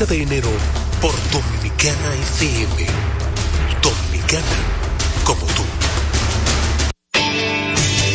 de enero por Dominicana FM. Dominicana como tú.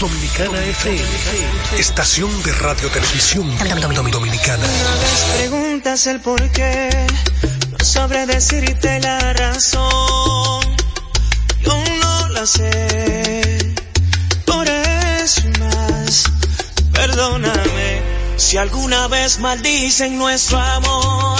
Dominicana FM, estación de radio televisión dominicana. Vez preguntas el por qué, no sabré decirte la razón. Yo no la sé, por eso más, perdóname. Si alguna vez maldicen nuestro amor,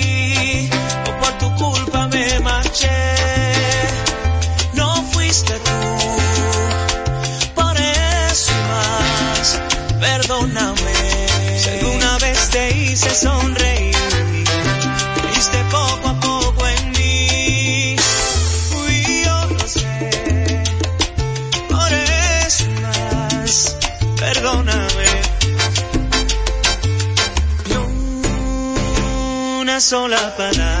culpa me marché, no fuiste tú. Por eso más, perdóname. Si alguna vez te hice sonreír, creíste poco a poco en mí. Fui yo, lo sé. Por eso más, perdóname. Una sola palabra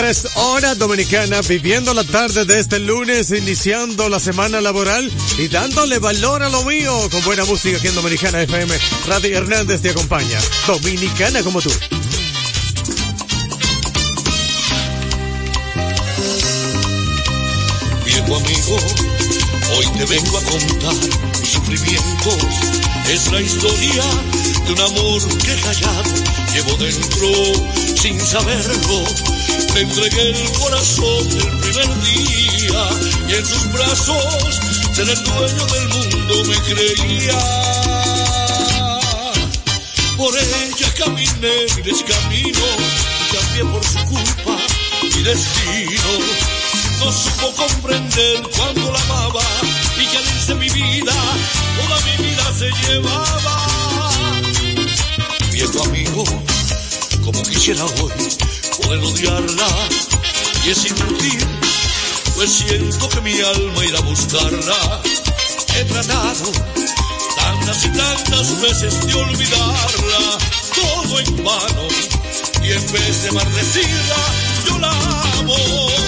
23 horas dominicanas, viviendo la tarde de este lunes, iniciando la semana laboral y dándole valor a lo mío con buena música aquí en Dominicana FM. Radio Hernández te acompaña, dominicana como tú. Viejo amigo vengo a contar mis sufrimientos. Es la historia de un amor que callado llevo dentro sin saberlo. Me entregué el corazón el primer día y en sus brazos ser el dueño del mundo me creía. Por ella caminé y cambié por su culpa mi destino no supo comprender cuando la amaba al irse mi vida, toda mi vida se llevaba. Viejo amigo, como quisiera hoy poder odiarla y es inútil, pues siento que mi alma irá a buscarla. He tratado tantas y tantas veces de olvidarla, todo en vano, y en vez de maldecirla, yo la amo.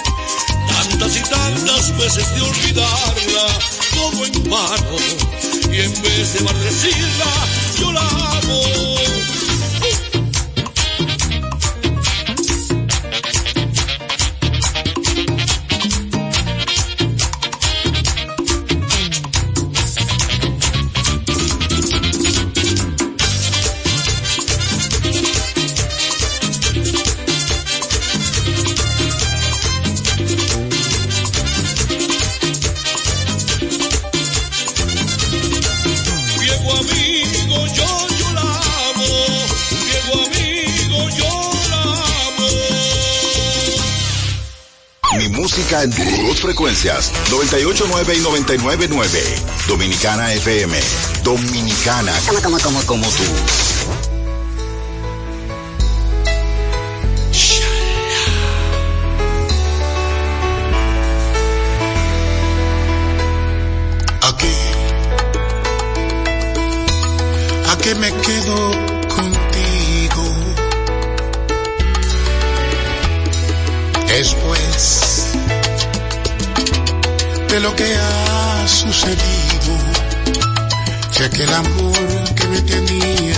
tantas y tantas veces de olvidarla, todo en vano, y en vez de maldecirla, yo la amo. En dos frecuencias, 989 y 999. Dominicana FM. Dominicana. Como, como, como, como tú. Ha sucedido. Sé que el amor que me tenía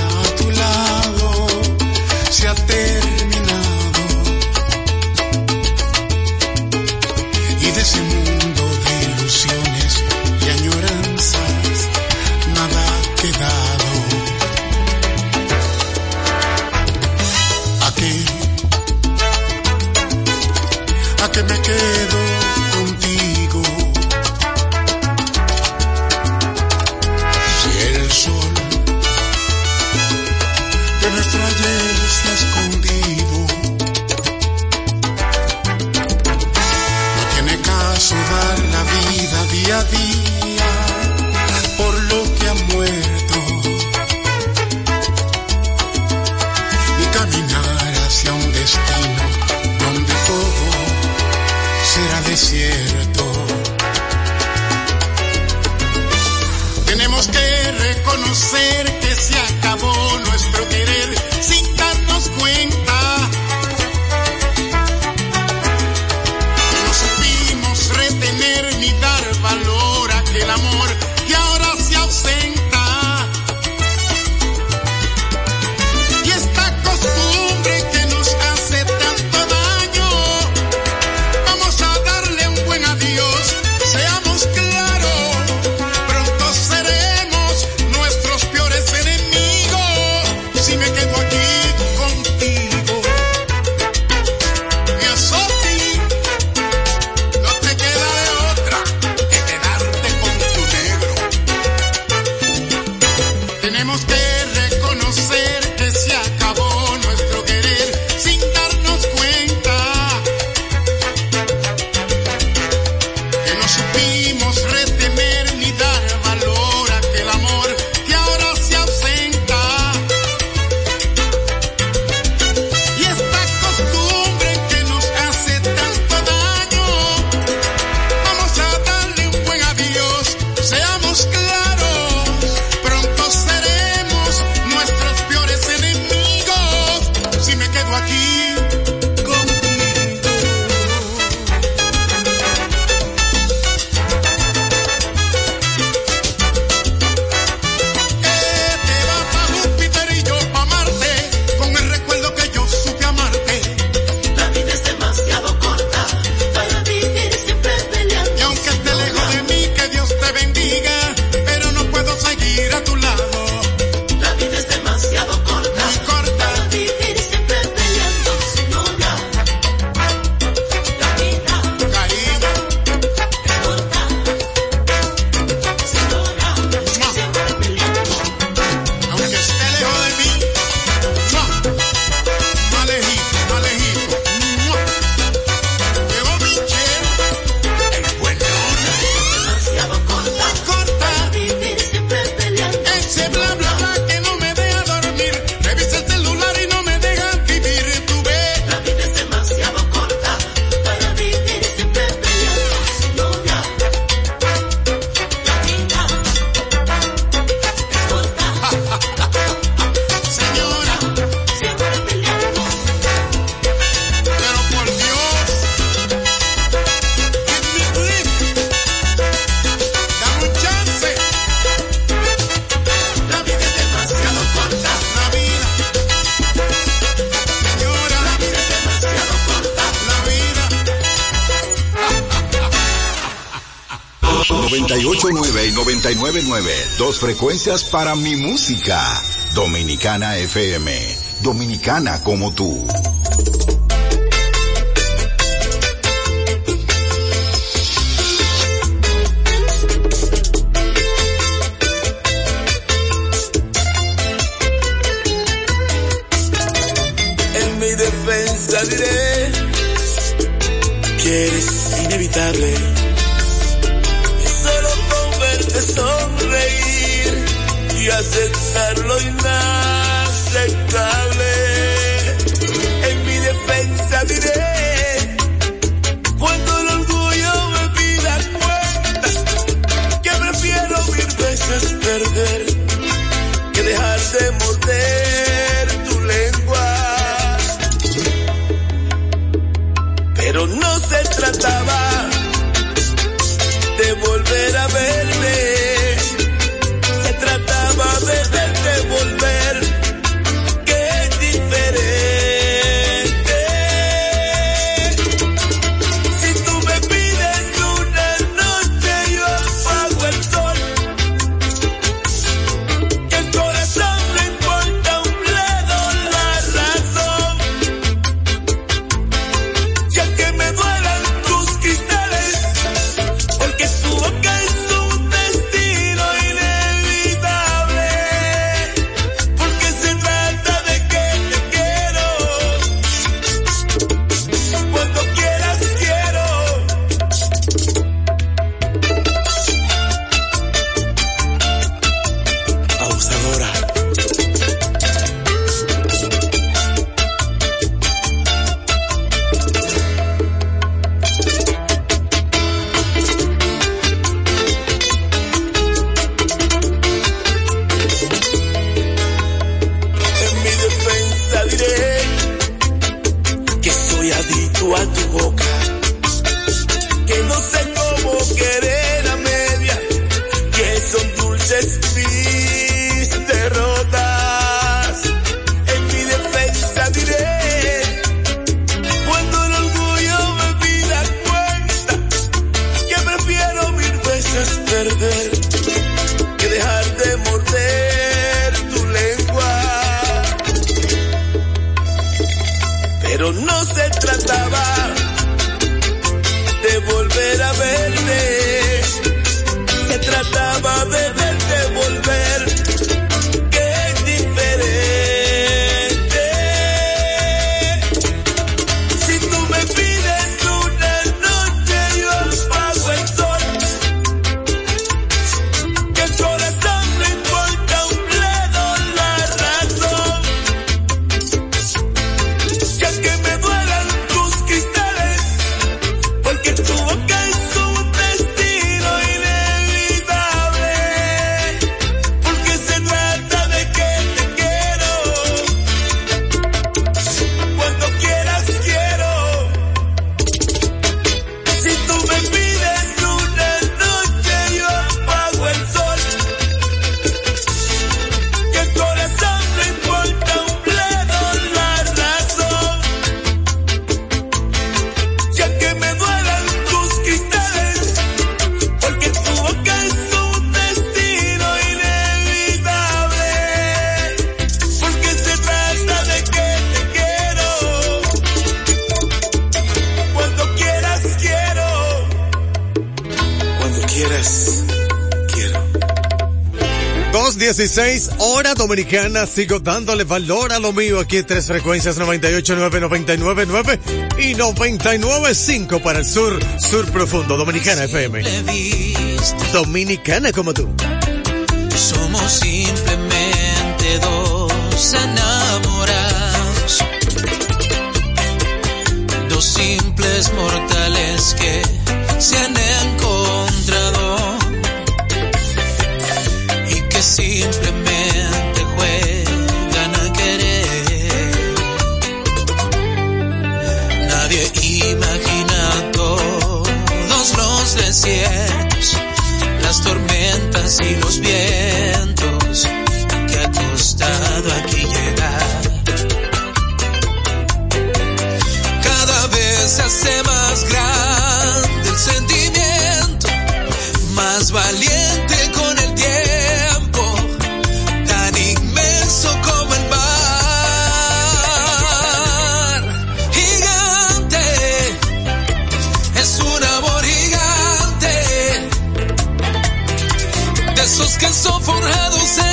809.9. Dos frecuencias para mi música. Dominicana FM. Dominicana como tú. aceptar lo inaceptable. En mi defensa diré, cuando el orgullo me pida cuentas, que prefiero mil veces perder que dejar de morder tu lengua. Pero no se trataba Dominicana. Sigo dándole valor a lo mío aquí tres frecuencias 98.9, 99.9 y 99.5 para el sur, sur profundo. Dominicana FM. Dominicana como tú. Somos simplemente dos enamorados. Dos simples mortales que se han encontrado. Y que simplemente las tormentas y los vientos que ha costado aquí. lazos que son forjados en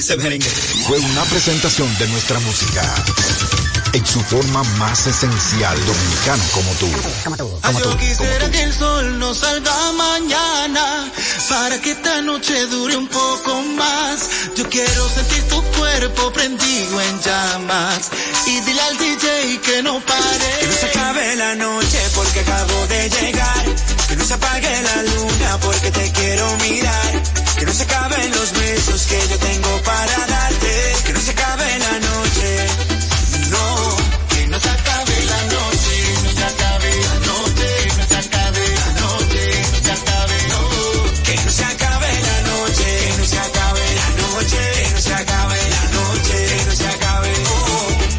Fue una presentación de nuestra música en su forma más esencial dominicana como tú. Como tú, como tú. Yo quisiera que el sol no salga mañana para que esta noche dure un poco más. Yo quiero sentir tu cuerpo prendido en llamas y dile al DJ que no pare. Que no se acabe la noche porque acabo de llegar. Que no se apague la luna porque te quiero mirar. Que no se acaben los besos que yo tengo para darte. Que no se acabe la noche. No, que no se acabe la noche. No se acabe la noche. No se acabe la noche. No se acabe, no. Que no se acabe la noche. Que no se acabe la noche. Que no se acabe la noche. Que no se acabe,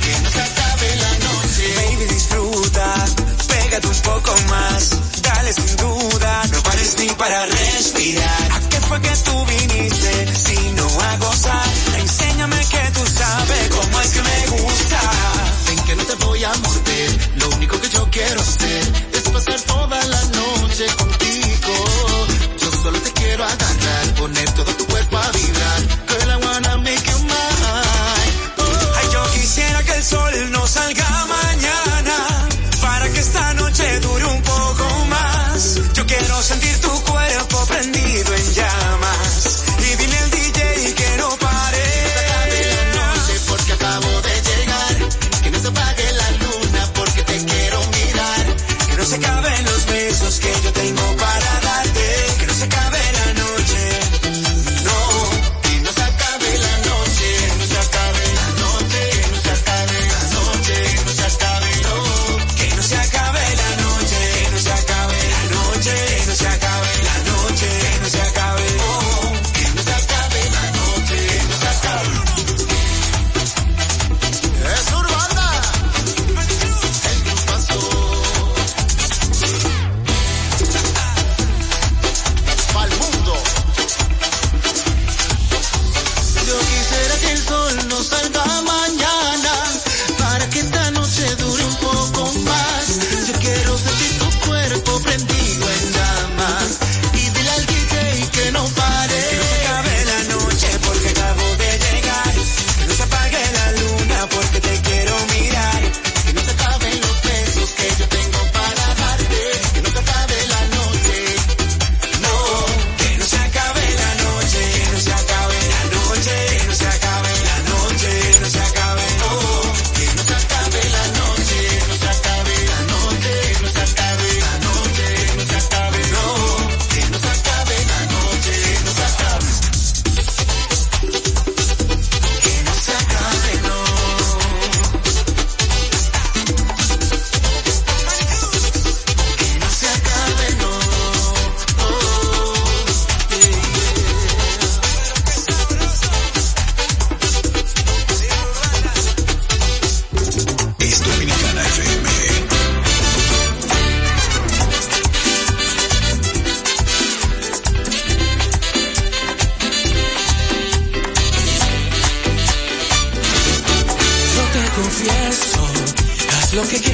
Que no se acabe la noche. Baby, disfruta. Pégate un poco más. Dale sin duda. No pares ni para sabe cómo es que me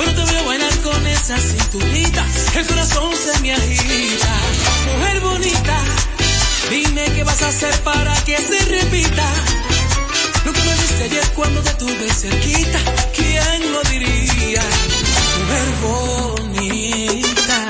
Cuando te veo bailar con esa cinturita, el corazón se me agita. Mujer bonita, dime qué vas a hacer para que se repita. Lo que me diste ayer cuando te tuve cerquita, ¿quién lo diría? Mujer bonita.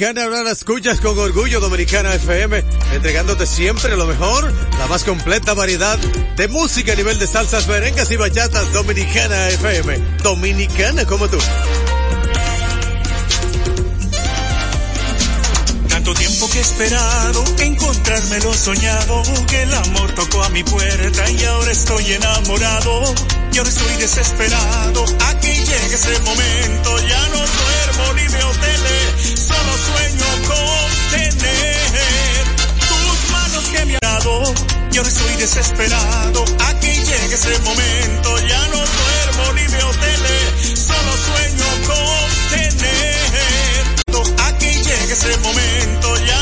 Dominicana, ahora la escuchas con orgullo Dominicana FM, entregándote siempre lo mejor, la más completa variedad de música a nivel de salsas, merengas y bachatas Dominicana FM, dominicana como tú. Tanto tiempo que he esperado encontrarme lo soñado, que el amor tocó a mi puerta y ahora estoy enamorado. Y ahora estoy desesperado a que llegue ese momento. Ya no duermo ni veo tele, solo sueño con tener tus manos que me han dado. Y ahora estoy desesperado. Aquí llegue ese momento. Ya no duermo ni veo tele. Solo sueño con tener. Aquí llegue ese momento. Ya